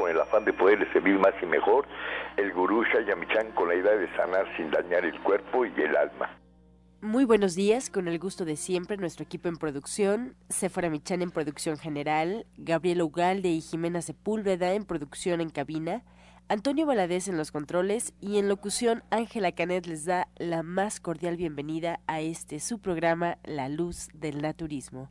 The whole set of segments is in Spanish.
con el afán de poderle servir más y mejor, el gurú Shayamichan con la idea de sanar sin dañar el cuerpo y el alma. Muy buenos días, con el gusto de siempre, nuestro equipo en producción, Sephora Michan en producción general, Gabriel Ugalde y Jimena Sepúlveda en producción en cabina, Antonio Valadez en los controles y en locución Ángela Canet les da la más cordial bienvenida a este su programa La Luz del Naturismo.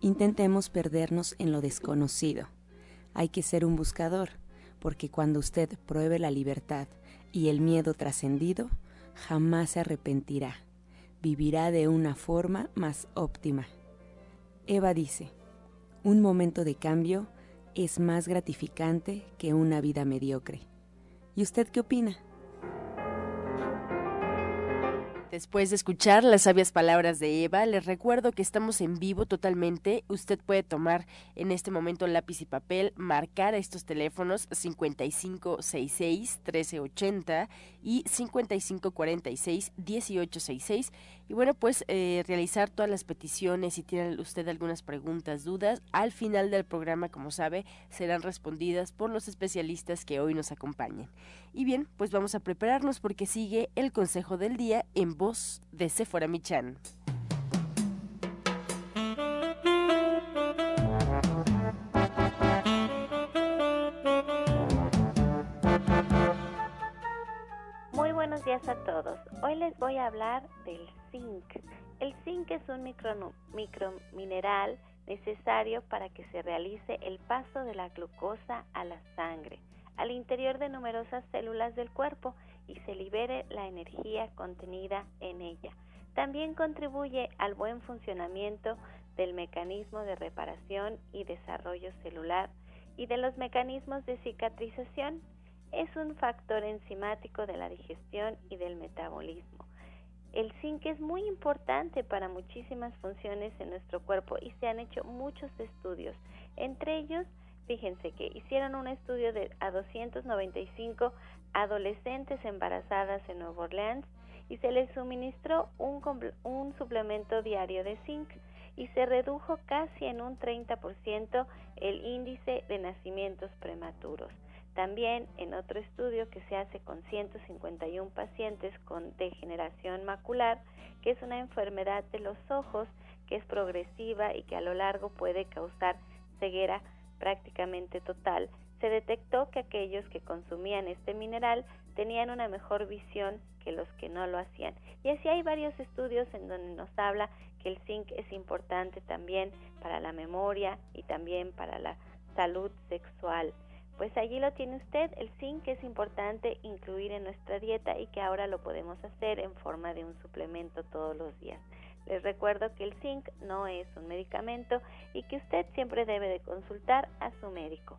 Intentemos perdernos en lo desconocido. Hay que ser un buscador, porque cuando usted pruebe la libertad y el miedo trascendido, jamás se arrepentirá vivirá de una forma más óptima. Eva dice, un momento de cambio es más gratificante que una vida mediocre. ¿Y usted qué opina? Después de escuchar las sabias palabras de Eva, les recuerdo que estamos en vivo totalmente. Usted puede tomar en este momento lápiz y papel, marcar a estos teléfonos 5566-1380 y 5546-1866 y bueno, pues eh, realizar todas las peticiones. Si tiene usted algunas preguntas, dudas, al final del programa, como sabe, serán respondidas por los especialistas que hoy nos acompañan. Y bien, pues vamos a prepararnos porque sigue el consejo del día en voz de Sephora Michan. Días a todos. Hoy les voy a hablar del zinc. El zinc es un micromineral necesario para que se realice el paso de la glucosa a la sangre, al interior de numerosas células del cuerpo y se libere la energía contenida en ella. También contribuye al buen funcionamiento del mecanismo de reparación y desarrollo celular y de los mecanismos de cicatrización es un factor enzimático de la digestión y del metabolismo. El zinc es muy importante para muchísimas funciones en nuestro cuerpo y se han hecho muchos estudios. Entre ellos, fíjense que hicieron un estudio de a 295 adolescentes embarazadas en Nueva Orleans y se les suministró un, un suplemento diario de zinc y se redujo casi en un 30% el índice de nacimientos prematuros. También en otro estudio que se hace con 151 pacientes con degeneración macular, que es una enfermedad de los ojos que es progresiva y que a lo largo puede causar ceguera prácticamente total, se detectó que aquellos que consumían este mineral tenían una mejor visión que los que no lo hacían. Y así hay varios estudios en donde nos habla que el zinc es importante también para la memoria y también para la salud sexual. Pues allí lo tiene usted, el zinc es importante incluir en nuestra dieta y que ahora lo podemos hacer en forma de un suplemento todos los días. Les recuerdo que el zinc no es un medicamento y que usted siempre debe de consultar a su médico.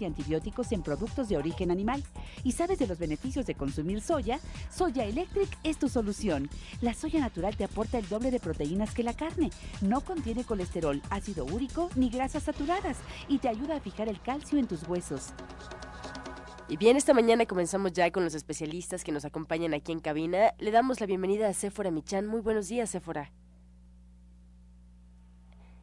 y antibióticos en productos de origen animal y sabes de los beneficios de consumir soya, Soya Electric es tu solución. La soya natural te aporta el doble de proteínas que la carne. No contiene colesterol, ácido úrico ni grasas saturadas y te ayuda a fijar el calcio en tus huesos. Y bien, esta mañana comenzamos ya con los especialistas que nos acompañan aquí en cabina. Le damos la bienvenida a Sephora Michan. Muy buenos días, Sephora.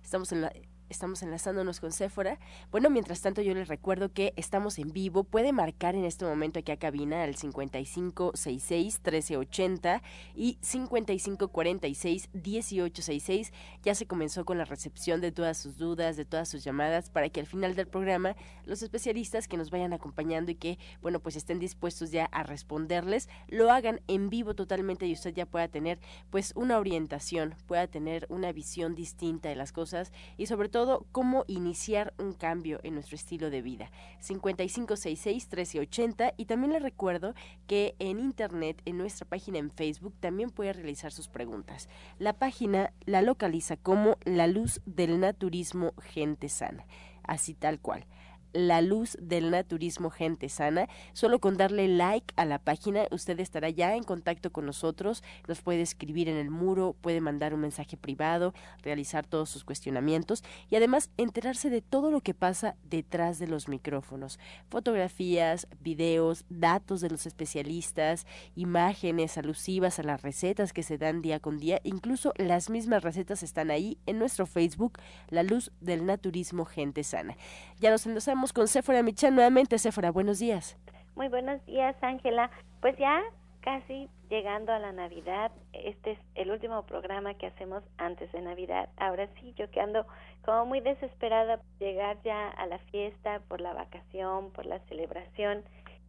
Estamos en la, estamos enlazándonos con Sephora. Bueno, mientras tanto yo les recuerdo que estamos en vivo. Puede marcar en este momento aquí a cabina al 5566-1380 y 5546-1866. Ya se comenzó con la recepción de todas sus dudas, de todas sus llamadas, para que al final del programa los especialistas que nos vayan acompañando y que, bueno, pues estén dispuestos ya a responderles, lo hagan en vivo totalmente y usted ya pueda tener pues una orientación, pueda tener una visión distinta de las cosas y sobre todo cómo iniciar un cambio en nuestro estilo de vida. 5566-1380 y también le recuerdo que en internet, en nuestra página en Facebook, también puede realizar sus preguntas. La página la localiza como La Luz del Naturismo Gente Sana, así tal cual la luz del naturismo gente sana. Solo con darle like a la página usted estará ya en contacto con nosotros, nos puede escribir en el muro, puede mandar un mensaje privado, realizar todos sus cuestionamientos y además enterarse de todo lo que pasa detrás de los micrófonos. Fotografías, videos, datos de los especialistas, imágenes alusivas a las recetas que se dan día con día, incluso las mismas recetas están ahí en nuestro Facebook, La Luz del Naturismo Gente Sana. Ya nos endosamos con Sephora Michan nuevamente. Sephora, buenos días. Muy buenos días, Ángela. Pues ya casi llegando a la Navidad, este es el último programa que hacemos antes de Navidad. Ahora sí, yo que ando como muy desesperada por llegar ya a la fiesta, por la vacación, por la celebración.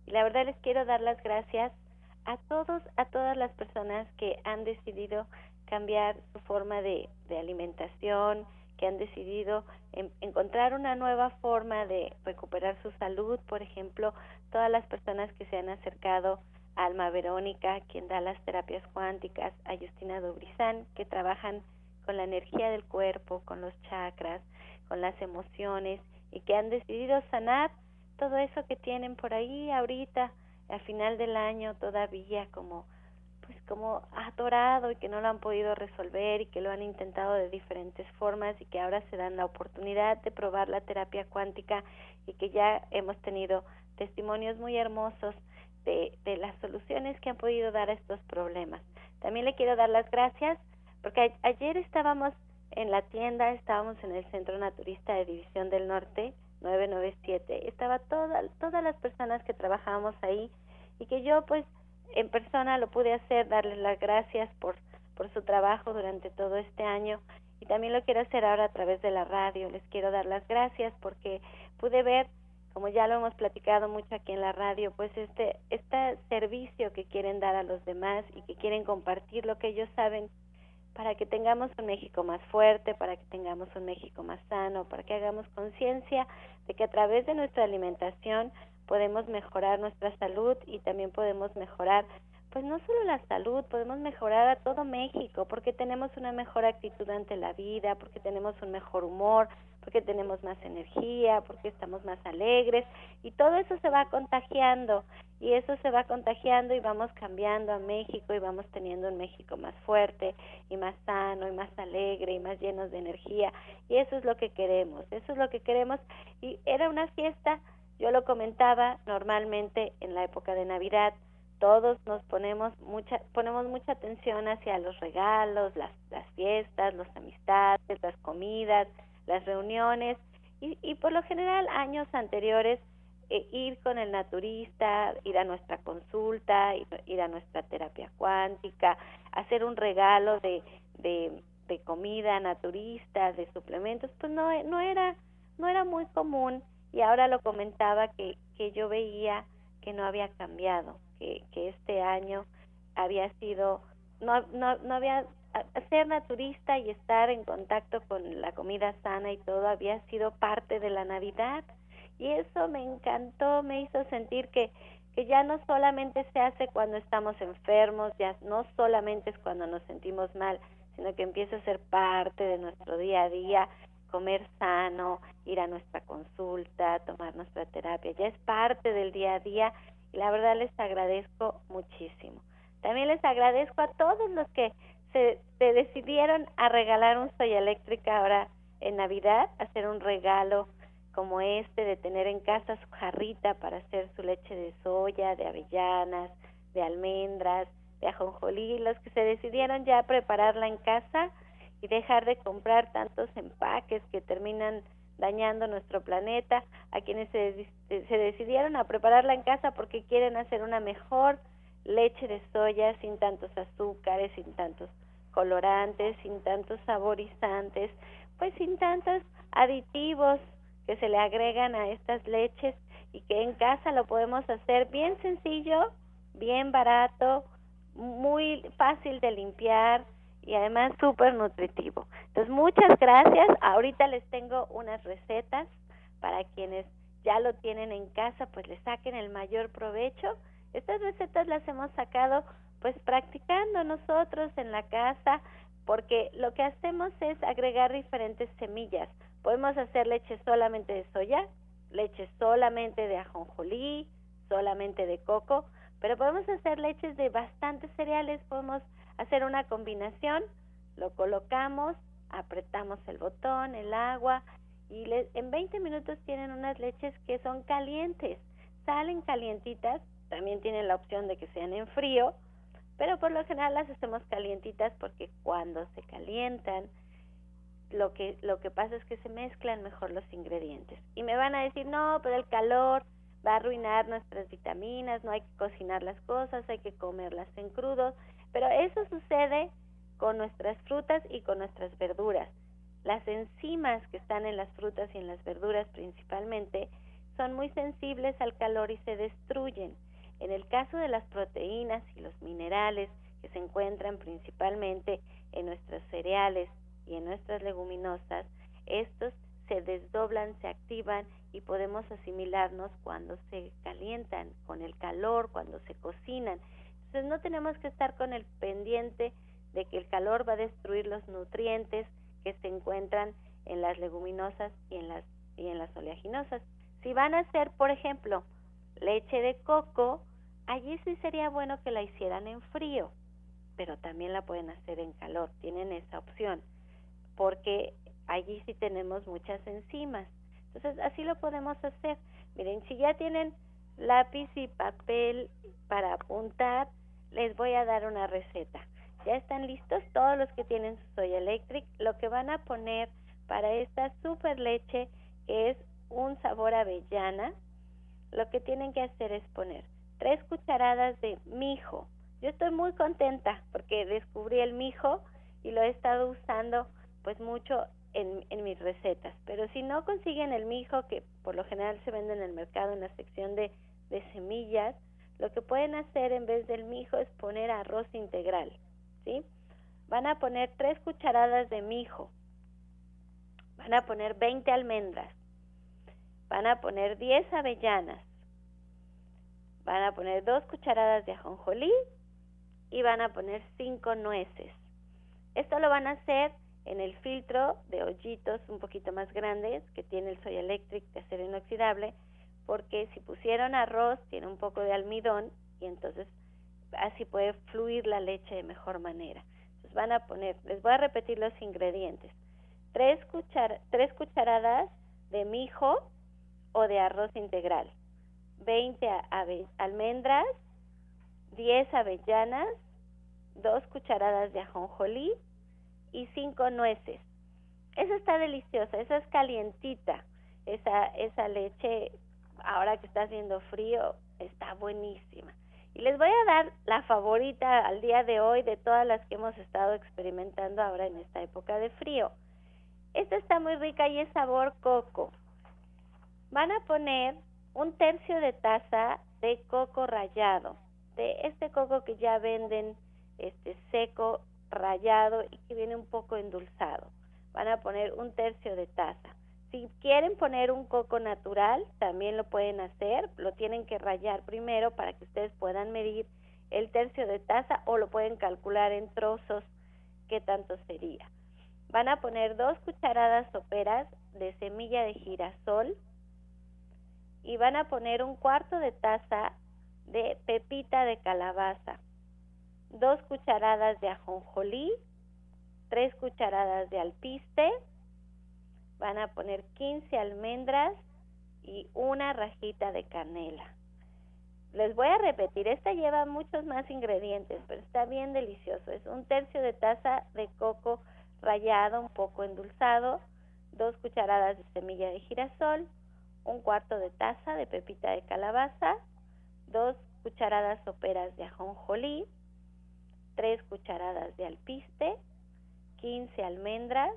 Y la verdad les quiero dar las gracias a todos, a todas las personas que han decidido cambiar su forma de, de alimentación, que han decidido encontrar una nueva forma de recuperar su salud, por ejemplo, todas las personas que se han acercado a Alma Verónica, quien da las terapias cuánticas, a Justina Dubrizán, que trabajan con la energía del cuerpo, con los chakras, con las emociones y que han decidido sanar todo eso que tienen por ahí ahorita, al final del año todavía como pues como atorado y que no lo han podido resolver y que lo han intentado de diferentes formas y que ahora se dan la oportunidad de probar la terapia cuántica y que ya hemos tenido testimonios muy hermosos de, de las soluciones que han podido dar a estos problemas. También le quiero dar las gracias porque ayer estábamos en la tienda, estábamos en el Centro Naturista de División del Norte 997, estaba toda, todas las personas que trabajábamos ahí y que yo pues en persona lo pude hacer, darles las gracias por, por su trabajo durante todo este año y también lo quiero hacer ahora a través de la radio. Les quiero dar las gracias porque pude ver, como ya lo hemos platicado mucho aquí en la radio, pues este, este servicio que quieren dar a los demás y que quieren compartir lo que ellos saben para que tengamos un México más fuerte, para que tengamos un México más sano, para que hagamos conciencia de que a través de nuestra alimentación podemos mejorar nuestra salud y también podemos mejorar pues no solo la salud, podemos mejorar a todo México porque tenemos una mejor actitud ante la vida, porque tenemos un mejor humor, porque tenemos más energía, porque estamos más alegres y todo eso se va contagiando y eso se va contagiando y vamos cambiando a México y vamos teniendo un México más fuerte y más sano y más alegre y más llenos de energía y eso es lo que queremos, eso es lo que queremos y era una fiesta yo lo comentaba normalmente en la época de Navidad, todos nos ponemos mucha ponemos mucha atención hacia los regalos, las, las fiestas, las amistades, las comidas, las reuniones y, y por lo general años anteriores eh, ir con el naturista, ir a nuestra consulta, ir, ir, a nuestra terapia cuántica, hacer un regalo de, de, de comida naturista, de suplementos, pues no, no era no era muy común y ahora lo comentaba que, que yo veía que no había cambiado, que, que este año había sido, no, no, no había, ser naturista y estar en contacto con la comida sana y todo había sido parte de la Navidad. Y eso me encantó, me hizo sentir que, que ya no solamente se hace cuando estamos enfermos, ya no solamente es cuando nos sentimos mal, sino que empieza a ser parte de nuestro día a día comer sano, ir a nuestra consulta, tomar nuestra terapia, ya es parte del día a día y la verdad les agradezco muchísimo. También les agradezco a todos los que se, decidieron a regalar un Soya Eléctrica ahora en Navidad, hacer un regalo como este, de tener en casa su jarrita para hacer su leche de soya, de avellanas, de almendras, de ajonjolí, los que se decidieron ya a prepararla en casa, y dejar de comprar tantos empaques que terminan dañando nuestro planeta, a quienes se, se decidieron a prepararla en casa porque quieren hacer una mejor leche de soya sin tantos azúcares, sin tantos colorantes, sin tantos saborizantes, pues sin tantos aditivos que se le agregan a estas leches y que en casa lo podemos hacer bien sencillo, bien barato, muy fácil de limpiar y además súper nutritivo. Entonces, muchas gracias. Ahorita les tengo unas recetas para quienes ya lo tienen en casa, pues le saquen el mayor provecho. Estas recetas las hemos sacado pues practicando nosotros en la casa, porque lo que hacemos es agregar diferentes semillas. Podemos hacer leche solamente de soya, leche solamente de ajonjolí, solamente de coco, pero podemos hacer leches de bastantes cereales, podemos hacer una combinación, lo colocamos, apretamos el botón, el agua y en 20 minutos tienen unas leches que son calientes, salen calientitas, también tienen la opción de que sean en frío, pero por lo general las hacemos calientitas porque cuando se calientan lo que lo que pasa es que se mezclan mejor los ingredientes. Y me van a decir no pero el calor va a arruinar nuestras vitaminas no hay que cocinar las cosas hay que comerlas en crudo pero eso sucede con nuestras frutas y con nuestras verduras las enzimas que están en las frutas y en las verduras principalmente son muy sensibles al calor y se destruyen en el caso de las proteínas y los minerales que se encuentran principalmente en nuestros cereales y en nuestras leguminosas, estos se desdoblan, se activan y podemos asimilarnos cuando se calientan, con el calor, cuando se cocinan. Entonces no tenemos que estar con el pendiente de que el calor va a destruir los nutrientes que se encuentran en las leguminosas y en las, y en las oleaginosas. Si van a hacer, por ejemplo, leche de coco, allí sí sería bueno que la hicieran en frío, pero también la pueden hacer en calor, tienen esa opción, porque allí sí tenemos muchas enzimas. Entonces, así lo podemos hacer. Miren, si ya tienen lápiz y papel para apuntar, les voy a dar una receta. Ya están listos todos los que tienen su soya electric. Lo que van a poner para esta super leche, que es un sabor avellana, lo que tienen que hacer es poner tres cucharadas de mijo. Yo estoy muy contenta porque descubrí el mijo y lo he estado usando pues mucho en, en, mis recetas. Pero si no consiguen el mijo, que por lo general se vende en el mercado en la sección de, de semillas, lo que pueden hacer en vez del mijo es poner arroz integral, ¿sí? Van a poner tres cucharadas de mijo, van a poner 20 almendras, van a poner 10 avellanas, van a poner dos cucharadas de ajonjolí y van a poner cinco nueces. Esto lo van a hacer en el filtro de hoyitos un poquito más grandes que tiene el Soy Electric de acero inoxidable, porque si pusieron arroz tiene un poco de almidón y entonces así puede fluir la leche de mejor manera. Entonces van a poner, les voy a repetir los ingredientes. Tres, tres cucharadas de mijo o de arroz integral, 20 almendras, 10 avellanas, 2 cucharadas de ajonjolí y 5 nueces. Esa está deliciosa, esa es calientita. Esa, esa leche, ahora que está haciendo frío, está buenísima. Y les voy a dar la favorita al día de hoy de todas las que hemos estado experimentando ahora en esta época de frío. Esta está muy rica y es sabor coco. Van a poner un tercio de taza de coco rallado, de este coco que ya venden este seco, rallado y que viene un poco endulzado. Van a poner un tercio de taza. Si quieren poner un coco natural, también lo pueden hacer, lo tienen que rallar primero para que ustedes puedan medir el tercio de taza o lo pueden calcular en trozos qué tanto sería. Van a poner dos cucharadas soperas de semilla de girasol, y van a poner un cuarto de taza de pepita de calabaza, dos cucharadas de ajonjolí, tres cucharadas de alpiste, van a poner 15 almendras y una rajita de canela. Les voy a repetir, esta lleva muchos más ingredientes, pero está bien delicioso. Es un tercio de taza de coco rallado un poco endulzado, dos cucharadas de semilla de girasol, un cuarto de taza de pepita de calabaza, dos cucharadas soperas de ajonjolí, tres cucharadas de alpiste, 15 almendras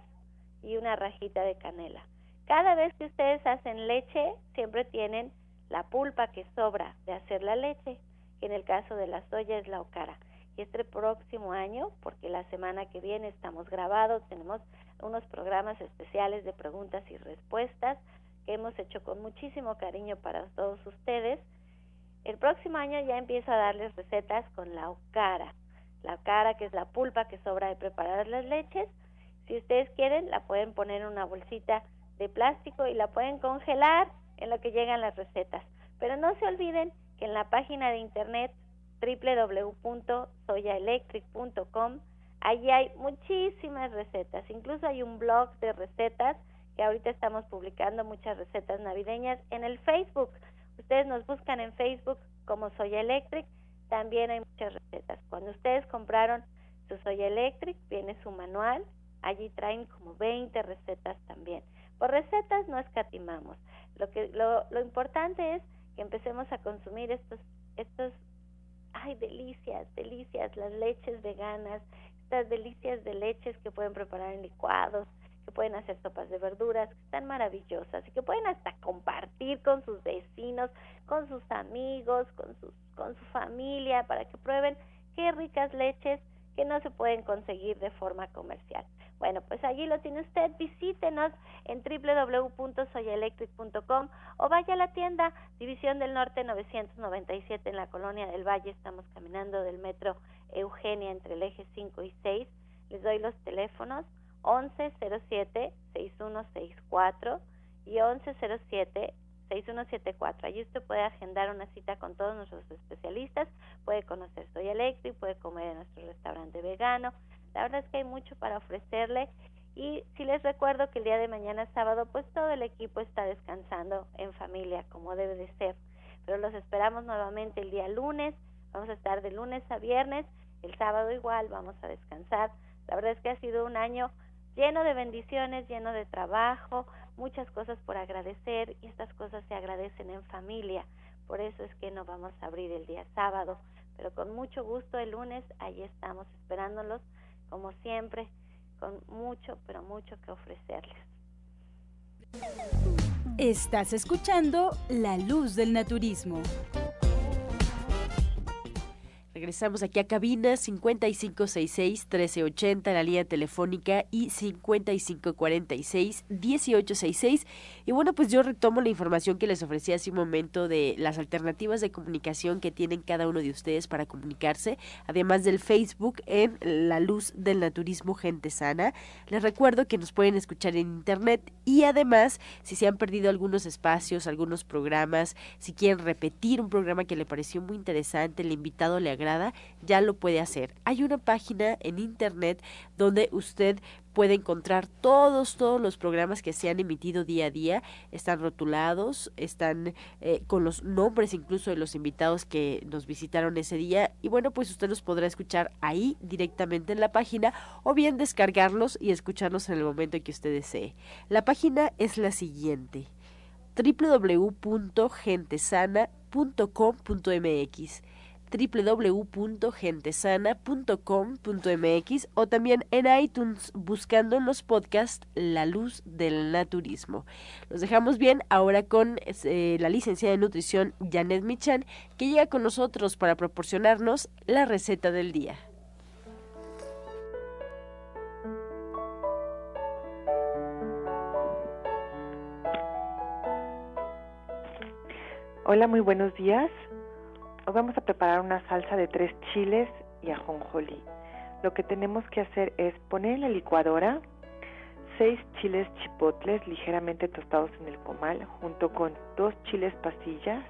y una rajita de canela. Cada vez que ustedes hacen leche, siempre tienen la pulpa que sobra de hacer la leche, que en el caso de la soya es la ocara. Y este próximo año, porque la semana que viene estamos grabados, tenemos unos programas especiales de preguntas y respuestas que hemos hecho con muchísimo cariño para todos ustedes. El próximo año ya empiezo a darles recetas con la ocara. La ocara que es la pulpa que sobra de preparar las leches. Si ustedes quieren, la pueden poner en una bolsita de plástico y la pueden congelar en lo que llegan las recetas. Pero no se olviden que en la página de internet www.soyaelectric.com allí hay muchísimas recetas, incluso hay un blog de recetas que ahorita estamos publicando muchas recetas navideñas en el Facebook. Ustedes nos buscan en Facebook como Soya Electric, también hay muchas recetas. Cuando ustedes compraron su Soya Electric, viene su manual, allí traen como 20 recetas también. Por recetas no escatimamos. Lo que lo, lo importante es que empecemos a consumir estos estos ay delicias, delicias, las leches veganas, estas delicias de leches que pueden preparar en licuados, que pueden hacer sopas de verduras, que están maravillosas y que pueden hasta compartir con sus vecinos, con sus amigos, con, sus, con su familia, para que prueben qué ricas leches que no se pueden conseguir de forma comercial. Bueno, pues allí lo tiene usted, visítenos en www.soyaelectric.com o vaya a la tienda División del Norte 997 en la Colonia del Valle, estamos caminando del metro Eugenia entre el eje 5 y 6. Les doy los teléfonos 1107-6164 y 1107-6174. Allí usted puede agendar una cita con todos nuestros especialistas, puede conocer Soy Electric, puede comer en nuestro restaurante vegano. La verdad es que hay mucho para ofrecerle y si les recuerdo que el día de mañana sábado pues todo el equipo está descansando en familia como debe de ser. Pero los esperamos nuevamente el día lunes, vamos a estar de lunes a viernes, el sábado igual vamos a descansar. La verdad es que ha sido un año lleno de bendiciones, lleno de trabajo, muchas cosas por agradecer y estas cosas se agradecen en familia. Por eso es que no vamos a abrir el día sábado, pero con mucho gusto el lunes ahí estamos esperándolos, como siempre, con mucho, pero mucho que ofrecerles. Estás escuchando La Luz del Naturismo. Regresamos aquí a cabina 5566-1380, la línea telefónica y 5546-1866. Y bueno, pues yo retomo la información que les ofrecí hace un momento de las alternativas de comunicación que tienen cada uno de ustedes para comunicarse, además del Facebook en La Luz del Naturismo Gente Sana. Les recuerdo que nos pueden escuchar en Internet y además, si se han perdido algunos espacios, algunos programas, si quieren repetir un programa que le pareció muy interesante, el invitado le agrada, ya lo puede hacer. Hay una página en internet donde usted puede encontrar todos, todos los programas que se han emitido día a día. Están rotulados, están eh, con los nombres incluso de los invitados que nos visitaron ese día. Y bueno, pues usted los podrá escuchar ahí directamente en la página o bien descargarlos y escucharlos en el momento en que usted desee. La página es la siguiente www.gentesana.com.mx www.gentesana.com.mx o también en iTunes buscando en los podcasts La Luz del Naturismo. Los dejamos bien ahora con eh, la licenciada de nutrición Janet Michan que llega con nosotros para proporcionarnos la receta del día. Hola, muy buenos días. Hoy vamos a preparar una salsa de tres chiles y ajonjolí. Lo que tenemos que hacer es poner en la licuadora seis chiles chipotles ligeramente tostados en el comal junto con dos chiles pasillas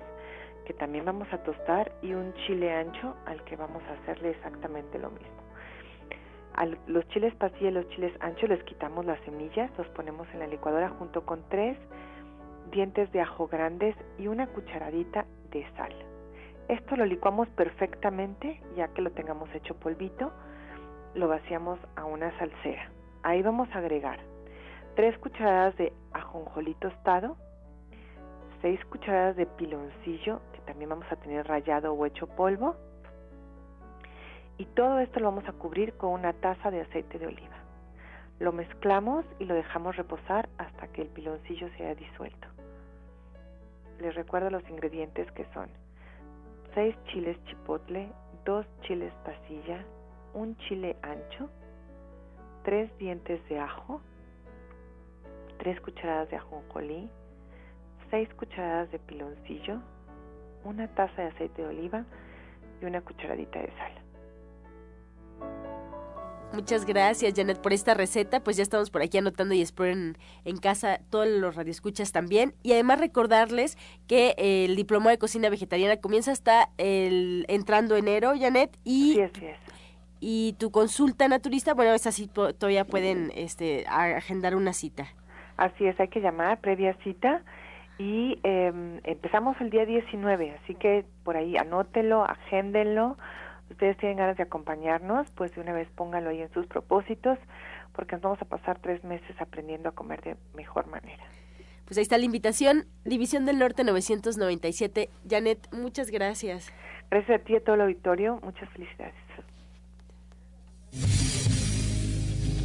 que también vamos a tostar y un chile ancho al que vamos a hacerle exactamente lo mismo. A los chiles pasillas y los chiles anchos les quitamos las semillas, los ponemos en la licuadora junto con tres dientes de ajo grandes y una cucharadita de sal. Esto lo licuamos perfectamente, ya que lo tengamos hecho polvito, lo vaciamos a una salsera. Ahí vamos a agregar 3 cucharadas de ajonjolí tostado, 6 cucharadas de piloncillo, que también vamos a tener rallado o hecho polvo, y todo esto lo vamos a cubrir con una taza de aceite de oliva. Lo mezclamos y lo dejamos reposar hasta que el piloncillo se haya disuelto. Les recuerdo los ingredientes que son 6 chiles chipotle, 2 chiles pasilla, un chile ancho, 3 dientes de ajo, 3 cucharadas de ajonjolí, 6 cucharadas de piloncillo, una taza de aceite de oliva y una cucharadita de sal. Muchas gracias, Janet, por esta receta. Pues ya estamos por aquí anotando y espero en, casa todos los radioescuchas también. Y además recordarles que el diploma de cocina vegetariana comienza hasta el entrando enero, Janet. Y, y tu consulta naturista, bueno, es así, todavía pueden este, agendar una cita. Así es, hay que llamar previa cita y em, empezamos el día 19, así que por ahí anótelo, agéndenlo ustedes tienen ganas de acompañarnos, pues de una vez pónganlo ahí en sus propósitos, porque nos vamos a pasar tres meses aprendiendo a comer de mejor manera. Pues ahí está la invitación, División del Norte 997. Janet, muchas gracias. Gracias a ti y a todo el auditorio, muchas felicidades.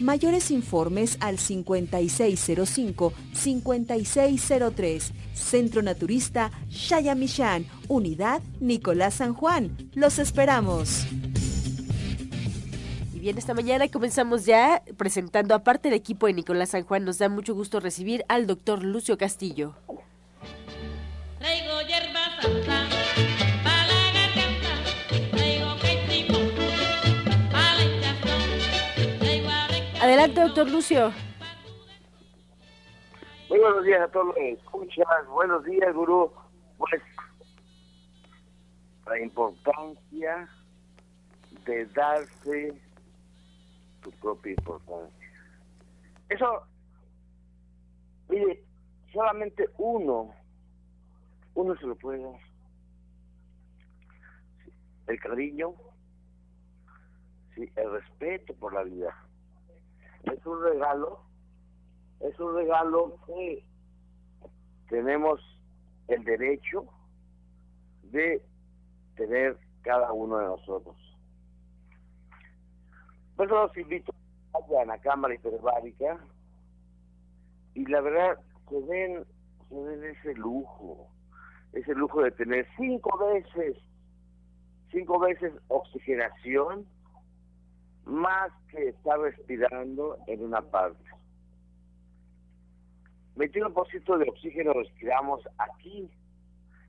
Mayores informes al 5605-5603. Centro Naturista Shayamishan, Unidad Nicolás San Juan. Los esperamos. Y bien, esta mañana comenzamos ya presentando, aparte del equipo de Nicolás San Juan, nos da mucho gusto recibir al doctor Lucio Castillo. Adelante, doctor Lucio. Muy buenos días a todos los que escuchan. Buenos días, gurú. Pues, la importancia de darse tu propia importancia. Eso, mire, solamente uno, uno se lo puede dar. El cariño, sí, el respeto por la vida es un regalo, es un regalo que tenemos el derecho de tener cada uno de nosotros. Por eso los invito a la Cámara Hiperbárica y la verdad se ven, se ven ese lujo, ese lujo de tener cinco veces, cinco veces oxigenación más que estar respirando en una parte. 21% de oxígeno respiramos aquí,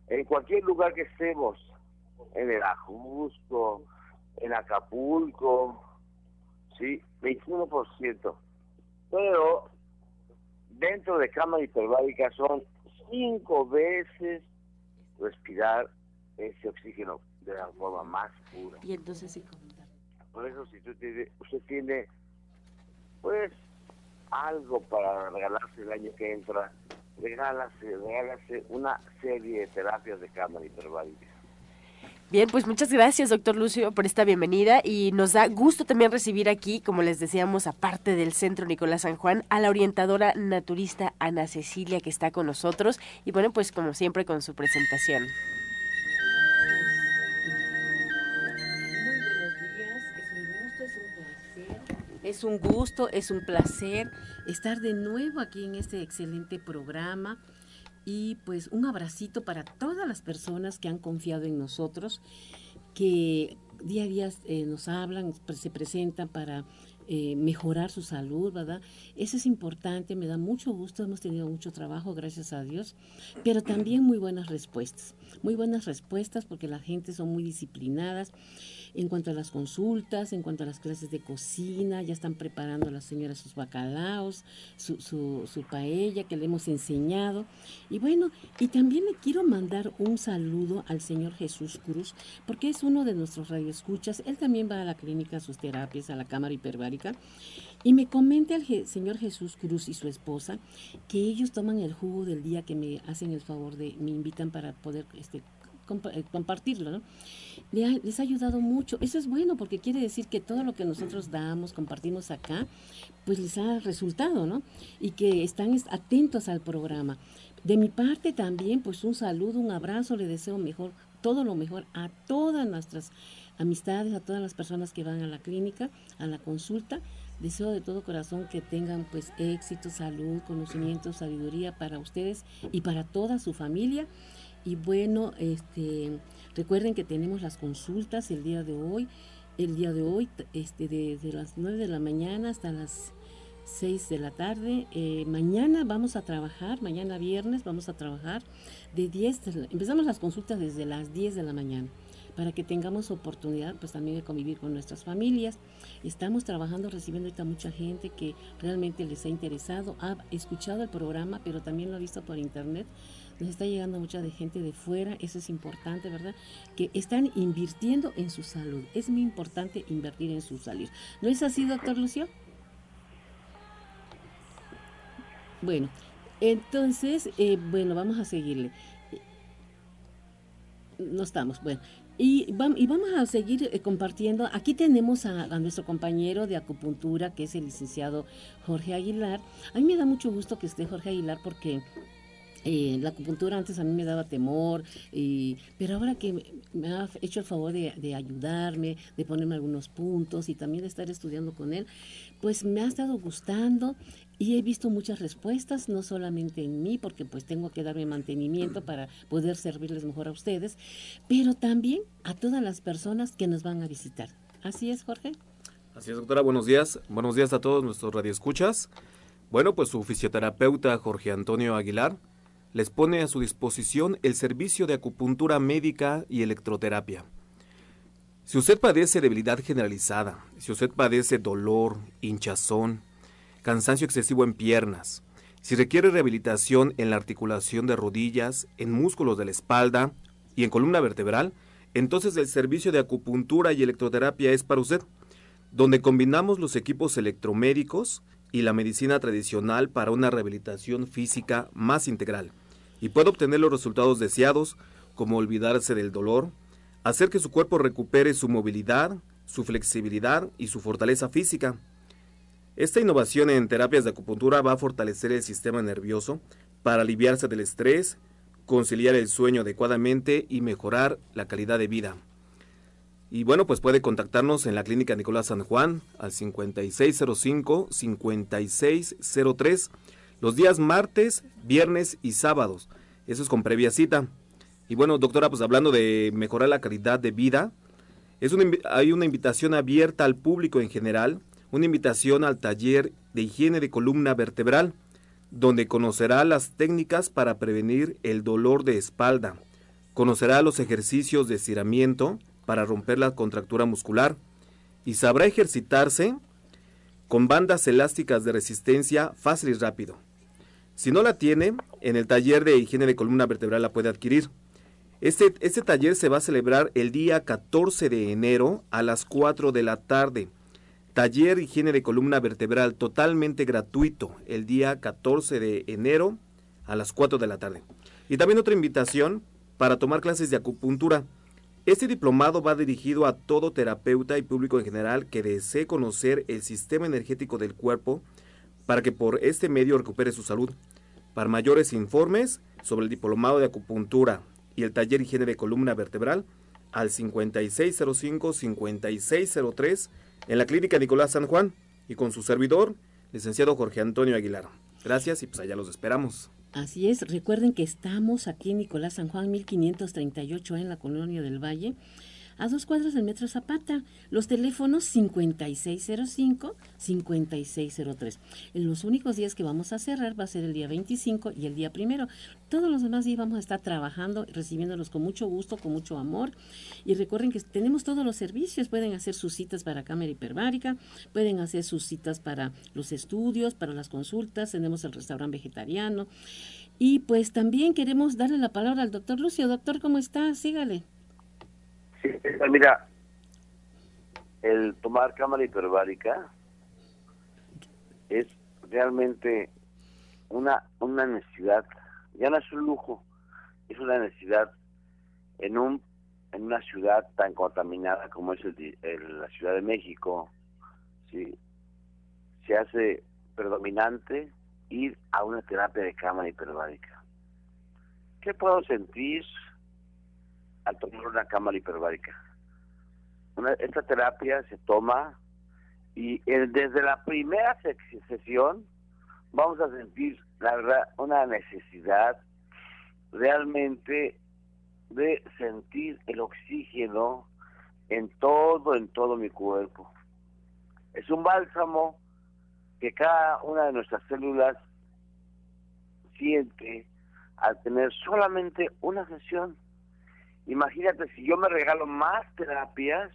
en cualquier lugar que estemos, en el Ajusco, en Acapulco, sí, 21%. Pero dentro de cama hiperbárica son cinco veces respirar ese oxígeno de la forma más pura. Y entonces sí, por eso si usted tiene, usted tiene pues algo para regalarse el año que entra, regálase, regálase una serie de terapias de cámara hiperbárica. Bien, pues muchas gracias, doctor Lucio, por esta bienvenida y nos da gusto también recibir aquí, como les decíamos, aparte del Centro Nicolás San Juan, a la orientadora naturista Ana Cecilia que está con nosotros y bueno, pues como siempre con su presentación. Es un gusto, es un placer estar de nuevo aquí en este excelente programa y pues un abracito para todas las personas que han confiado en nosotros, que día a día eh, nos hablan, se presentan para eh, mejorar su salud, ¿verdad? Eso es importante, me da mucho gusto, hemos tenido mucho trabajo, gracias a Dios, pero también muy buenas respuestas, muy buenas respuestas porque la gente son muy disciplinadas en cuanto a las consultas, en cuanto a las clases de cocina, ya están preparando a las señoras sus bacalaos, su, paella que le hemos enseñado. Y bueno, y también le quiero mandar un saludo al señor Jesús Cruz, porque es uno de nuestros radioescuchas. Él también va a la clínica, a sus terapias, a la cámara hiperbárica. Y me comenta el señor Jesús Cruz y su esposa que ellos toman el jugo del día que me hacen el favor de, me invitan para poder este, eh, compartirlo, ¿no? les ha ayudado mucho. Eso es bueno porque quiere decir que todo lo que nosotros damos, compartimos acá, pues les ha resultado, ¿no? Y que están atentos al programa. De mi parte también, pues un saludo, un abrazo, le deseo mejor, todo lo mejor a todas nuestras amistades, a todas las personas que van a la clínica, a la consulta. Deseo de todo corazón que tengan pues éxito, salud, conocimiento, sabiduría para ustedes y para toda su familia. Y bueno, este, recuerden que tenemos las consultas el día de hoy, el día de hoy, este, desde las 9 de la mañana hasta las 6 de la tarde. Eh, mañana vamos a trabajar, mañana viernes vamos a trabajar de 10, empezamos las consultas desde las 10 de la mañana para que tengamos oportunidad pues también de convivir con nuestras familias. Estamos trabajando, recibiendo ahorita mucha gente que realmente les ha interesado, ha escuchado el programa, pero también lo ha visto por internet nos está llegando mucha de gente de fuera, eso es importante, ¿verdad? Que están invirtiendo en su salud. Es muy importante invertir en su salud. ¿No es así, doctor Lucio? Bueno, entonces, eh, bueno, vamos a seguirle. No estamos, bueno. Y, vamos a seguir eh, compartiendo. Aquí tenemos a, a, nuestro compañero de acupuntura, que es el licenciado Jorge Aguilar. A mí me da mucho gusto que esté Jorge Aguilar porque eh, la acupuntura antes a mí me daba temor, pero ahora que me ha hecho el favor de, ayudarme, de ponerme algunos puntos y también de estar estudiando con él, pues me ha estado gustando y he visto muchas respuestas, no solamente en mí, porque pues tengo que darme mantenimiento para poder servirles mejor a ustedes, pero también a todas las personas que nos van a visitar. ¿Así es, Jorge? Así es, doctora. Buenos días. Buenos días a todos nuestros radioescuchas. Bueno, pues su fisioterapeuta Jorge Antonio Aguilar les pone a su disposición el servicio de acupuntura médica y electroterapia. Si usted padece debilidad generalizada, si usted padece dolor, hinchazón, cansancio excesivo en piernas, si requiere rehabilitación en la articulación de rodillas, en músculos de la espalda y en columna vertebral, entonces el servicio de acupuntura y electroterapia es para usted, donde combinamos los equipos electromédicos y la medicina tradicional para una rehabilitación física más integral y puede obtener los resultados deseados, como olvidarse del dolor, hacer que su cuerpo recupere su movilidad, su flexibilidad y su fortaleza física. Esta innovación en terapias de acupuntura va a fortalecer el sistema nervioso para aliviarse del estrés, conciliar el sueño adecuadamente y mejorar la calidad de vida. Y bueno, pues puede contactarnos en la Clínica Nicolás San Juan al 5605-5603 los días martes, viernes y sábados. Eso es con previa cita. Y bueno, doctora, pues hablando de mejorar la calidad de vida, es hay una invitación abierta al público en general, una invitación al taller de higiene de columna vertebral, donde conocerá las técnicas para prevenir el dolor de espalda, conocerá los ejercicios de estiramiento para romper la contractura muscular y sabrá ejercitarse con bandas elásticas de resistencia fácil y rápido. Si no la tiene, en el taller de higiene de columna vertebral la puede adquirir. Este, este taller se va a celebrar el día 14 de enero a las 4 de la tarde. Taller higiene de columna vertebral totalmente gratuito el día 14 de enero a las 4 de la tarde. Y también otra invitación para tomar clases de acupuntura. Este diplomado va dirigido a todo terapeuta y público en general que desee conocer el sistema energético del cuerpo para que por este medio recupere su salud. Para mayores informes sobre el diplomado de acupuntura y el taller higiene de columna vertebral, al 5605-5603 en la Clínica Nicolás San Juan y con su servidor, licenciado Jorge Antonio Aguilar. Gracias y pues allá los esperamos. Así es, recuerden que estamos aquí en Nicolás San Juan 1538 en la Colonia del Valle a dos cuadras del Metro Zapata. Los teléfonos 5605-5603. En los únicos días que vamos a cerrar va a ser el día 25 y el día primero. Todos los demás días vamos a estar trabajando, recibiéndolos con mucho gusto, con mucho amor. Y recuerden que tenemos todos los servicios. Pueden hacer sus citas para cámara hiperbárica, pueden hacer sus citas para los estudios, para las consultas. Tenemos el restaurante vegetariano. Y pues también queremos darle la palabra al doctor Lucio. Doctor, ¿cómo está? Sígale. Sí, mira, el tomar cámara hiperbárica es realmente una, una necesidad, ya no es un lujo, es una necesidad en un en una ciudad tan contaminada como es el, la Ciudad de México, ¿sí? se hace predominante ir a una terapia de cámara hiperbárica. ¿Qué puedo sentir al tomar una cámara hiperbárica. esta terapia se toma y desde la primera sesión vamos a sentir, la verdad, una necesidad realmente de sentir el oxígeno en todo, en todo mi cuerpo. Es un bálsamo que cada una de nuestras células siente al tener solamente una sesión. Imagínate si yo me regalo más terapias,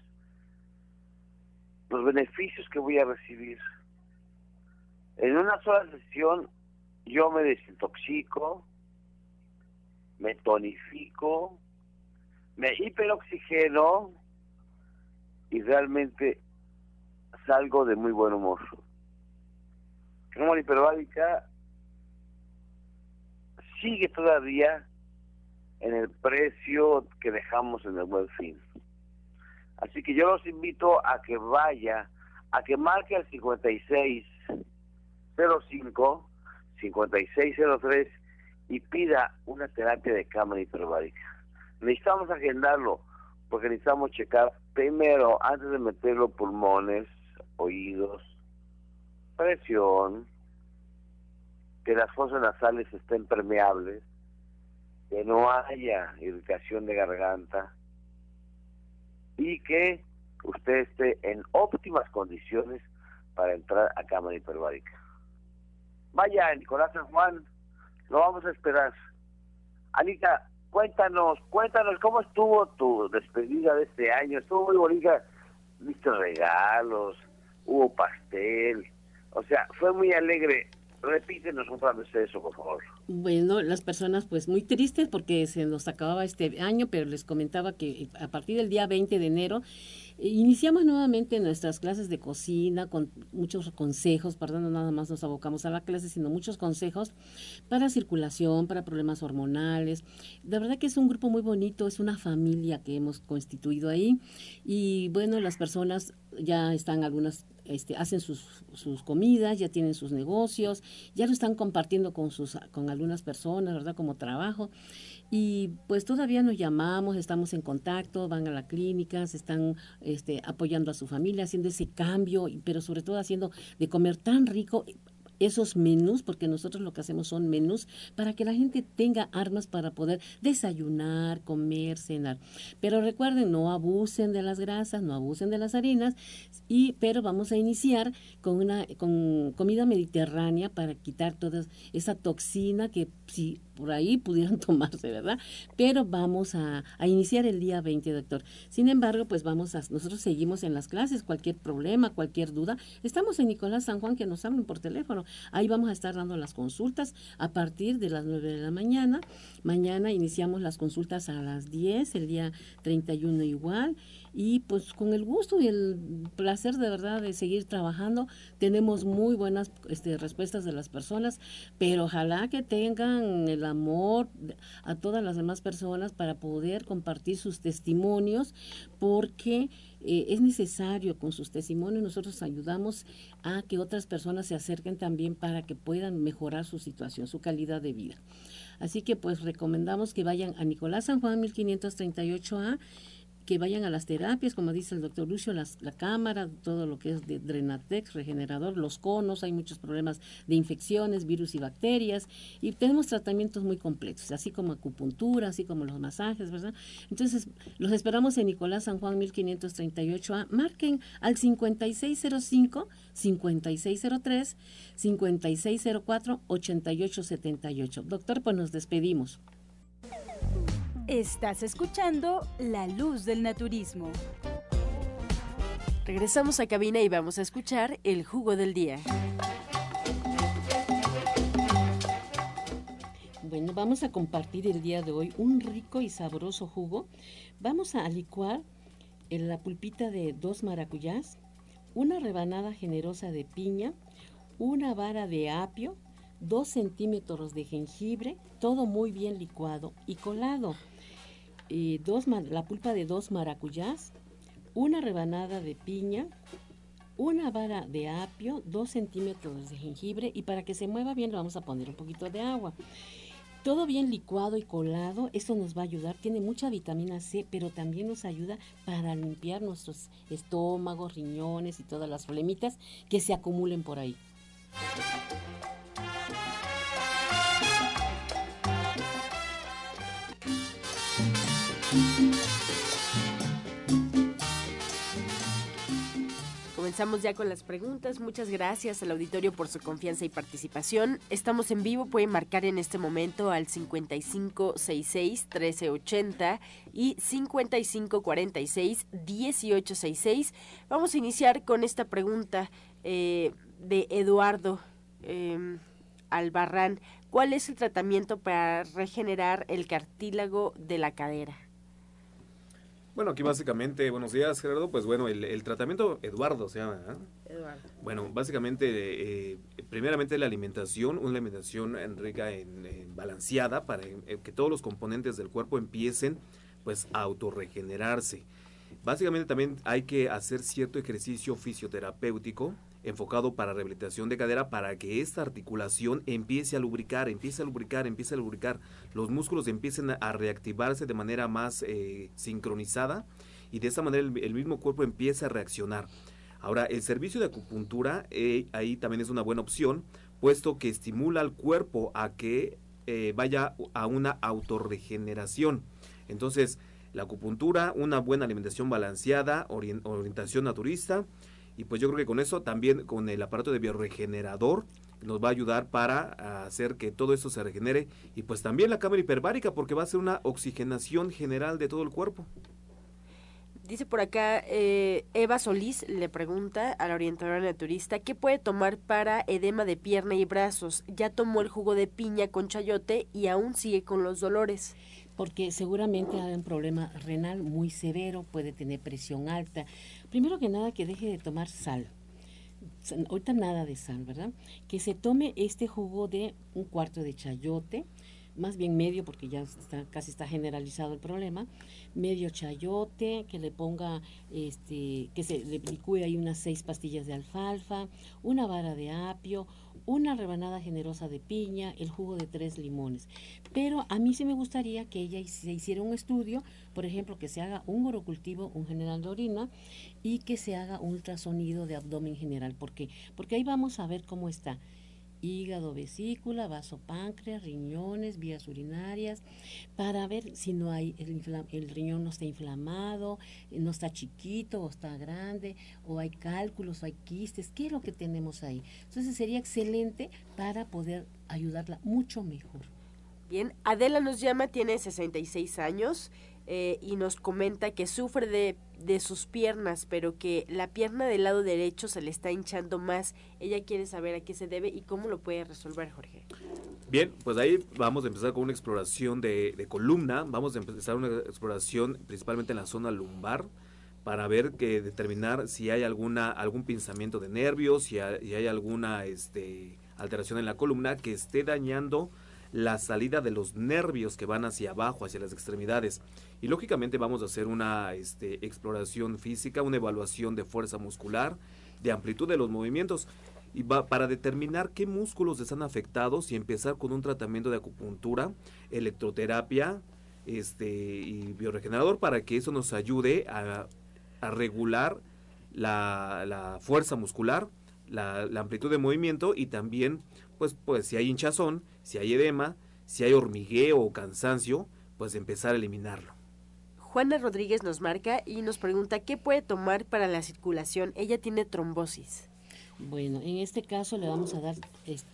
los beneficios que voy a recibir. En una sola sesión yo me desintoxico, me tonifico, me hiperoxigeno y realmente salgo de muy buen humor. La hiperbálica sigue todavía en el precio que dejamos en el buen fin. Así que yo los invito a que vaya, a que marque al 5605, 5603 y pida una terapia de cámara hiperbárica. Necesitamos agendarlo porque necesitamos checar primero, antes de meterlo, pulmones, oídos, presión, que las fosas nasales estén permeables, que no haya irritación de garganta y que usted esté en óptimas condiciones para entrar a cámara hiperbárica. Vaya, Nicolás San Juan, lo vamos a esperar. Anita, cuéntanos, cuéntanos cómo estuvo tu despedida de este año. Estuvo muy bonita, viste regalos, hubo pastel, o sea, fue muy alegre. Repítenos otra vez eso, por favor. Bueno, las personas pues muy tristes porque se nos acababa este año, pero les comentaba que a partir del día 20 de enero eh, iniciamos nuevamente nuestras clases de cocina con muchos consejos, perdón, nada más nos abocamos a la clase, sino muchos consejos para circulación, para problemas hormonales. De verdad que es un grupo muy bonito, es una familia que hemos constituido ahí y bueno, las personas ya están algunas este, hacen sus, sus, comidas, ya tienen sus negocios, ya lo están compartiendo con, sus, con algunas personas, ¿verdad? Como trabajo. Y pues todavía nos llamamos, estamos en contacto, van a la clínica, se están este, apoyando a su familia, haciendo ese cambio, pero sobre todo haciendo de comer tan rico esos menús, porque nosotros lo que hacemos son menús, para que la gente tenga armas para poder desayunar, comer, cenar. Pero recuerden, no abusen de las grasas, no abusen de las harinas, y, pero vamos a iniciar con una con comida mediterránea para quitar toda esa toxina que si por ahí pudieran tomarse, ¿verdad? Pero vamos a, a, iniciar el día 20, doctor. Sin embargo, pues vamos a, nosotros seguimos en las clases, cualquier problema, cualquier duda, estamos en Nicolás San Juan que nos hablen por teléfono. Ahí vamos a estar dando las consultas a partir de las 9 de la mañana. Mañana iniciamos las consultas a las 10, el día 31 igual y pues con el gusto y el placer de verdad de seguir trabajando tenemos muy buenas este, respuestas de las personas pero ojalá que tengan el amor a todas las demás personas para poder compartir sus testimonios, porque eh, es necesario con sus testimonios nosotros ayudamos a que otras personas se acerquen también para que puedan mejorar su situación, su calidad de vida. Así que pues recomendamos que vayan a Nicolás San Juan 1538A que vayan a las terapias, como dice el doctor Lucio, la cámara, todo lo que es de Drenatex, regenerador, los conos, hay muchos problemas de infecciones, virus y bacterias, y tenemos tratamientos muy completos, así como acupuntura, así como los masajes, ¿verdad? Entonces, los esperamos en Nicolás San Juan 1538A, marquen al 5605 5603 5604 8878. Doctor, pues nos despedimos. Estás escuchando La Luz del Naturismo. Regresamos a cabina y vamos a escuchar el jugo del día. Bueno, vamos a compartir el día de hoy un rico y sabroso jugo. Vamos a licuar en la pulpita de dos maracuyás, una rebanada generosa de piña, una vara de apio, dos centímetros de jengibre, todo muy bien licuado y colado dos, la pulpa de dos maracuyás, una rebanada de piña, una vara de apio, dos centímetros de jengibre y para que se mueva bien le vamos a poner un poquito de agua. Todo bien licuado y colado, esto nos va a ayudar, tiene mucha vitamina C, pero también nos ayuda para limpiar nuestros estómagos, riñones y todas las problemitas que se acumulen por ahí. Comenzamos ya con las preguntas. Muchas gracias al auditorio por su confianza y participación. Estamos en vivo, pueden marcar en este momento al 5566-1380 y 5546-1866. Vamos a iniciar con esta pregunta eh, de Eduardo eh, Albarrán. ¿Cuál es el tratamiento para regenerar el cartílago de la cadera? Bueno, aquí básicamente, buenos días Gerardo, pues bueno, el, tratamiento Eduardo se llama. Eduardo. Bueno, básicamente, eh, primeramente la alimentación, una alimentación rica en, balanceada para eh, que todos los componentes del cuerpo empiecen pues a autorregenerarse. Básicamente también hay que hacer cierto ejercicio fisioterapéutico enfocado para rehabilitación de cadera para que esta articulación empiece a lubricar, empiece a lubricar, empiece a lubricar, los músculos empiecen a reactivarse de manera más eh, sincronizada y de esta manera el, mismo cuerpo empieza a reaccionar. Ahora, el servicio de acupuntura eh, ahí también es una buena opción, puesto que estimula al cuerpo a que eh, vaya a una autorregeneración. Entonces, la acupuntura, una buena alimentación balanceada, orientación naturista, y pues yo creo que con eso también con el aparato de bioregenerador nos va a ayudar para hacer que todo esto se regenere y pues también la cámara hiperbárica porque va a ser una oxigenación general de todo el cuerpo. Dice por acá eh, Eva Solís le pregunta a la orientadora naturista qué puede tomar para edema de pierna y brazos. Ya tomó el jugo de piña con chayote y aún sigue con los dolores porque seguramente hay un problema renal muy severo, puede tener presión alta. Primero que nada, que deje de tomar sal. Ahorita nada de sal, ¿verdad? Que se tome este jugo de un cuarto de chayote, más bien medio porque ya está, casi está generalizado el problema, medio chayote, que le ponga, este, que se le licúe ahí unas seis pastillas de alfalfa, una vara de apio, una rebanada generosa de piña, el jugo de tres limones. Pero a mí sí me gustaría que ella se hiciera un estudio, por ejemplo, que se haga un orocultivo, un general de orina, y que se haga un ultrasonido de abdomen general. ¿Por qué? Porque ahí vamos a ver cómo está hígado, vesícula, vaso páncreas, riñones, vías urinarias, para ver si no hay el, el, riñón no está inflamado, eh, no está chiquito o está grande, o hay cálculos, o hay quistes, qué es lo que tenemos ahí. Entonces sería excelente para poder ayudarla mucho mejor. Bien, Adela nos llama, tiene 66 años, eh, y nos comenta que sufre de, de, sus piernas, pero que la pierna del lado derecho se le está hinchando más. Ella quiere saber a qué se debe y cómo lo puede resolver, Jorge. Bien, pues ahí vamos a empezar con una exploración de, de columna. Vamos a empezar una exploración principalmente en la zona lumbar para ver que determinar si hay alguna algún pinzamiento de nervios, si hay, hay alguna este, alteración en la columna que esté dañando la salida de los nervios que van hacia abajo, hacia las extremidades. Y lógicamente vamos a hacer una este, exploración física, una evaluación de fuerza muscular, de amplitud de los movimientos y va, para determinar qué músculos están afectados y empezar con un tratamiento de acupuntura, electroterapia este, y bioregenerador para que eso nos ayude a, regular la, fuerza muscular, la, la, amplitud de movimiento y también, pues, pues si hay hinchazón, si hay edema, si hay hormigueo o cansancio, pues empezar a eliminarlo. Juana Rodríguez nos marca y nos pregunta qué puede tomar para la circulación. Ella tiene trombosis. Bueno, en este caso le vamos a dar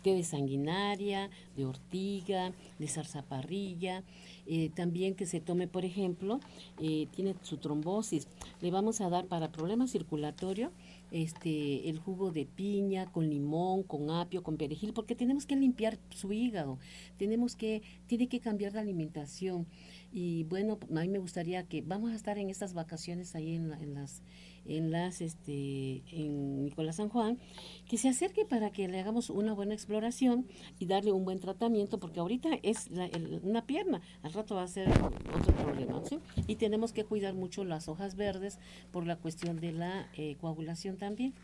té de sanguinaria, de ortiga, de zarzaparrilla, eh, también que se tome, por ejemplo, eh, tiene su trombosis, le vamos a dar para problemas circulatorios este, el jugo de piña con limón, con apio, con perejil, porque tenemos que limpiar su hígado, tenemos que, tiene que cambiar la alimentación. Y bueno, a mí me gustaría que vamos a estar en estas vacaciones ahí en, en las en las este en Nicolás San Juan que se acerque para que le hagamos una buena exploración y darle un buen tratamiento porque ahorita es una pierna al rato va a ser otro problema y tenemos que cuidar mucho las hojas verdes por la cuestión de la eh, coagulación también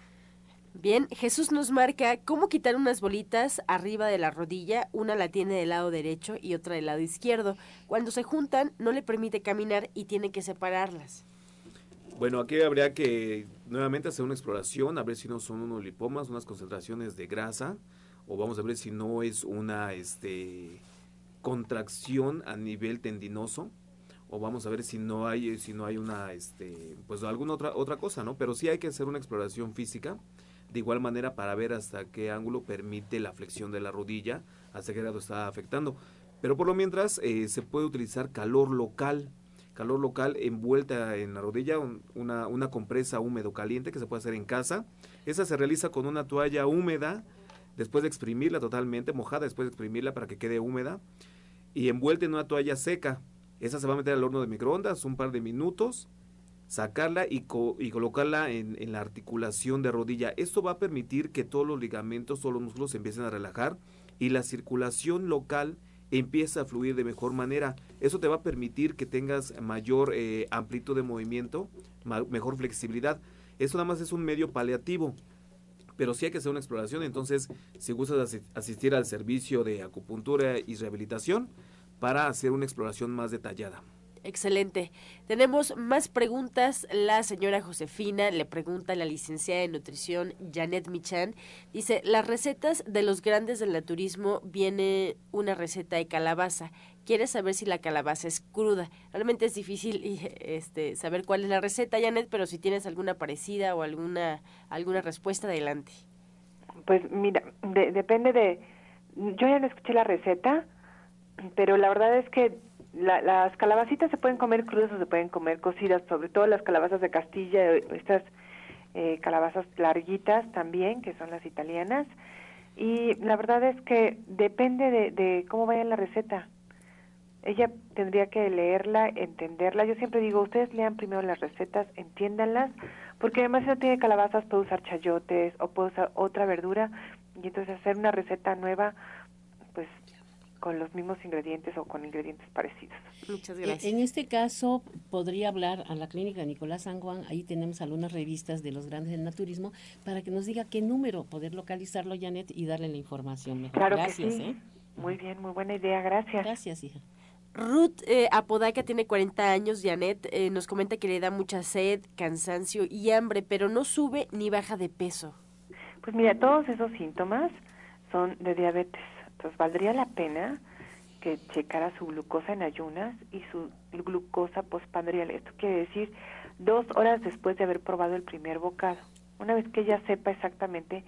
Bien, Jesús nos marca cómo quitar unas bolitas arriba de la rodilla, una la tiene del lado derecho y otra del lado izquierdo. Cuando se juntan no le permite caminar y tiene que separarlas. Bueno, aquí habría que nuevamente hacer una exploración, a ver si no son unos lipomas, unas concentraciones de grasa, o vamos a ver si no es una este, contracción a nivel tendinoso, o vamos a ver si no hay, si no hay una, este, pues alguna otra, otra cosa, ¿no? Pero sí hay que hacer una exploración física de igual manera para ver hasta qué ángulo permite la flexión de la rodilla, hasta qué grado está afectando. Pero por lo mientras eh, se puede utilizar calor local, calor local envuelta en la rodilla, una, una compresa húmedo caliente que se puede hacer en casa. Esa se realiza con una toalla húmeda, después de exprimirla totalmente, mojada, después de exprimirla para que quede húmeda, y envuelta en una toalla seca. Esa se va a meter al horno de microondas un par de minutos sacarla y, y colocarla en, en, la articulación de rodilla. Esto va a permitir que todos los ligamentos, todos los músculos se empiecen a relajar y la circulación local empieza a fluir de mejor manera. Eso te va a permitir que tengas mayor eh, amplitud de movimiento, mejor flexibilidad. Eso nada más es un medio paliativo. Pero sí hay que hacer una exploración, entonces si gustas asistir al servicio de acupuntura y rehabilitación para hacer una exploración más detallada. Excelente. Tenemos más preguntas. La señora Josefina le pregunta a la licenciada de nutrición Janet Michan. Dice, las recetas de los grandes del naturismo viene una receta de calabaza. Quiere saber si la calabaza es cruda. Realmente es difícil este, saber cuál es la receta, Janet, pero si tienes alguna parecida o alguna, alguna respuesta, adelante. Pues mira, depende de... Yo ya no escuché la receta, pero la verdad es que las calabacitas se pueden comer crudas o se pueden comer cocidas, sobre todo las calabazas de Castilla, estas eh, calabazas larguitas también, que son las italianas. Y la verdad es que depende de, de cómo vaya la receta. Ella tendría que leerla, entenderla. Yo siempre digo, ustedes lean primero las recetas, entiéndanlas, porque además si no tiene calabazas puede usar chayotes o puede usar otra verdura y entonces hacer una receta nueva, pues con los mismos ingredientes o con ingredientes parecidos. Muchas gracias. En este caso, podría hablar a la clínica Nicolás San Juan, ahí tenemos algunas revistas de los grandes del naturismo, para que nos diga qué número, poder localizarlo, Janet, y darle la información mejor. Claro gracias. Que sí. ¿eh? Muy bien, muy buena idea, gracias. Gracias, hija. Ruth eh, Apodaca tiene 40 años, Janet eh, nos comenta que le da mucha sed, cansancio y hambre, pero no sube ni baja de peso. Pues mira, todos esos síntomas son de diabetes entonces valdría la pena que checara su glucosa en ayunas y su glucosa postpandrial. Esto quiere decir dos horas después de haber probado el primer bocado. Una vez que ella sepa exactamente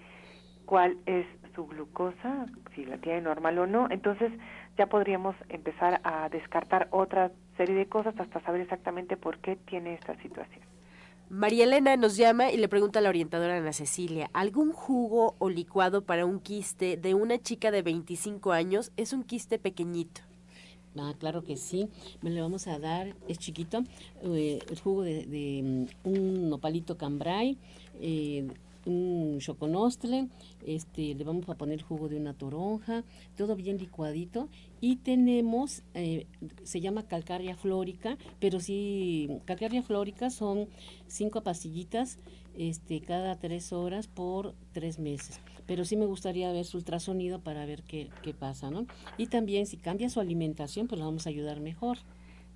cuál es su glucosa, si la tiene normal o no, entonces ya podríamos empezar a descartar otra serie de cosas hasta saber exactamente por qué tiene esta situación. María Elena nos llama y le pregunta a la orientadora Ana Cecilia, ¿algún jugo o licuado para un quiste de una chica de 25 años? Es un quiste pequeñito. Ah, claro que sí. Me le vamos a dar, es chiquito, eh, el jugo de, mm, un nopalito cambrai, eh, un choconostle, este, le vamos a poner jugo de una toronja, todo bien licuadito. Y tenemos, eh, se llama calcaria flórica, pero sí, calcaria flórica son cinco pastillitas este, cada tres horas por tres meses. Pero sí me gustaría ver su ultrasonido para ver qué, qué pasa, ¿no? Y también si cambia su alimentación, pues la vamos a ayudar mejor.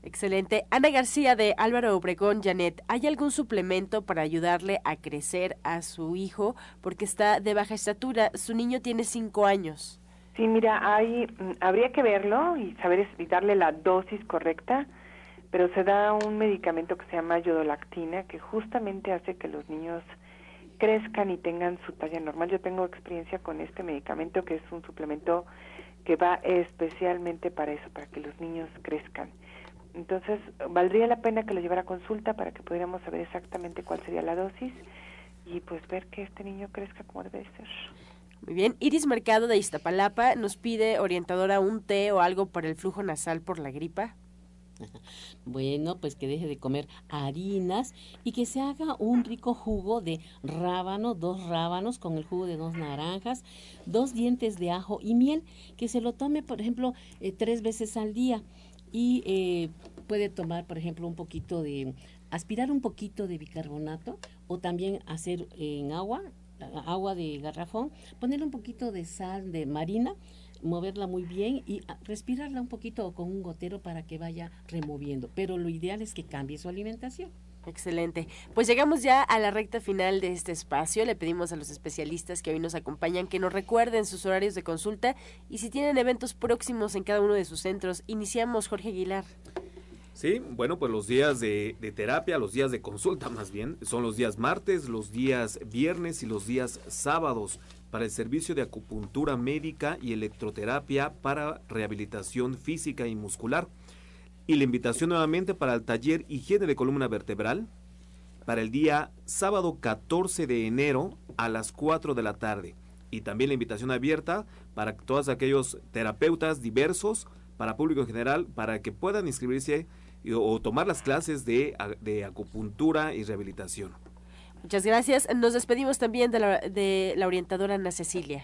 Excelente. Ana García de Álvaro Obregón, Janet, ¿hay algún suplemento para ayudarle a crecer a su hijo? Porque está de baja estatura. Su niño tiene cinco años. Sí, mira, hay, mm, habría que verlo y saber y darle la dosis correcta, pero se da un medicamento que se llama yodolactina que justamente hace que los niños crezcan y tengan su talla normal. Yo tengo experiencia con este medicamento que es un suplemento que va especialmente para eso, para que los niños crezcan. Entonces, valdría la pena que lo llevara a consulta para que pudiéramos saber exactamente cuál sería la dosis y pues ver que este niño crezca como debe ser. Muy bien. Iris Mercado de Iztapalapa nos pide orientadora un té o algo para el flujo nasal por la gripa. Bueno, pues que deje de comer harinas y que se haga un rico jugo de rábano, dos rábanos con el jugo de dos naranjas, dos dientes de ajo y miel, que se lo tome, por ejemplo, eh, tres veces al día y eh, puede tomar, por ejemplo, un poquito de, aspirar un poquito de bicarbonato o también hacer en agua, agua de garrafón, ponerle un poquito de sal de marina, moverla muy bien y respirarla un poquito con un gotero para que vaya removiendo. Pero lo ideal es que cambie su alimentación. Excelente. Pues llegamos ya a la recta final de este espacio. Le pedimos a los especialistas que hoy nos acompañan que nos recuerden sus horarios de consulta y si tienen eventos próximos en cada uno de sus centros. Iniciamos, Jorge Aguilar. Sí, bueno, pues los días de, de, terapia, los días de consulta más bien, son los días martes, los días viernes y los días sábados para el servicio de acupuntura médica y electroterapia para rehabilitación física y muscular. Y la invitación nuevamente para el taller Higiene de Columna Vertebral para el día sábado 14 de enero a las 4 de la tarde. Y también la invitación abierta para todos aquellos terapeutas diversos, para público en general, para que puedan inscribirse o tomar las clases de, de acupuntura y rehabilitación. Muchas gracias. Nos despedimos también de la, de la orientadora Ana Cecilia.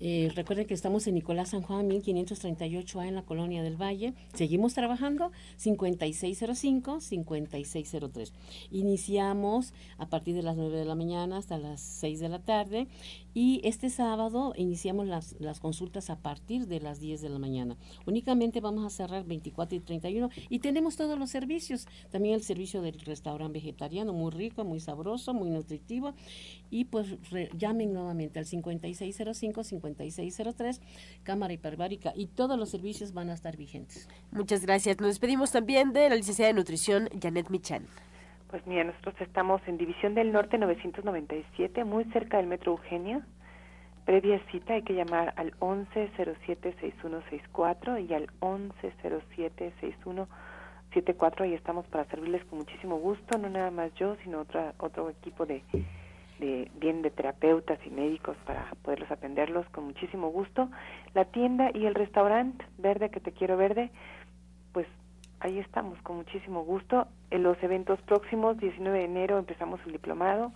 Eh, recuerden que estamos en Nicolás San Juan 1538A en la Colonia del Valle. Seguimos trabajando 5605-5603. Iniciamos a partir de las 9 de la mañana hasta las 6 de la tarde y este sábado iniciamos las, las consultas a partir de las 10 de la mañana. Únicamente vamos a cerrar 24 y 31 y tenemos todos los servicios. También el servicio del restaurante vegetariano, muy rico, muy sabroso, muy nutritivo. Y pues llamen nuevamente al 5605 5603, Cámara Hiperbárica, y todos los servicios van a estar vigentes. Muchas gracias. Nos despedimos también de la licenciada de Nutrición, Janet Michan. Pues mira, nosotros estamos en División del Norte 997, muy cerca del Metro Eugenia. Previa cita hay que llamar al 1107-6164 y al 1107-6174. Ahí estamos para servirles con muchísimo gusto, no nada más yo, sino otra, otro equipo de, de bien de terapeutas y médicos para poderlos atenderlos con muchísimo gusto. La tienda y el restaurante Verde que te quiero verde, pues ahí estamos con muchísimo gusto. En los eventos próximos, 19 de enero empezamos el diplomado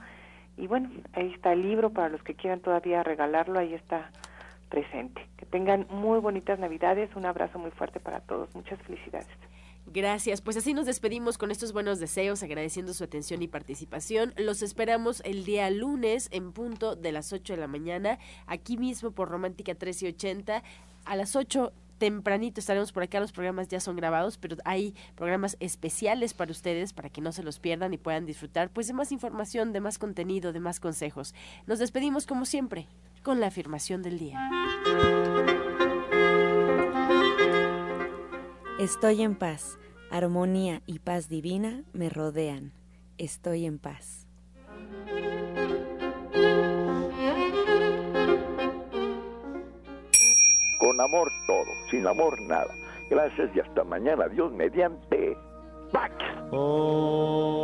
y bueno, ahí está el libro para los que quieran todavía regalarlo, ahí está presente. Que tengan muy bonitas Navidades, un abrazo muy fuerte para todos, muchas felicidades. Gracias. Pues así nos despedimos con estos buenos deseos, agradeciendo su atención y participación. Los esperamos el día lunes en punto de las 8 de la mañana, aquí mismo por Romántica 1380. A las 8 tempranito estaremos por acá, los programas ya son grabados, pero hay programas especiales para ustedes, para que no se los pierdan y puedan disfrutar pues de más información, de más contenido, de más consejos. Nos despedimos como siempre con la afirmación del día. Estoy en paz, armonía y paz divina me rodean. Estoy en paz. Con amor todo, sin amor nada. Gracias y hasta mañana. Dios mediante. ¡Pax! Oh.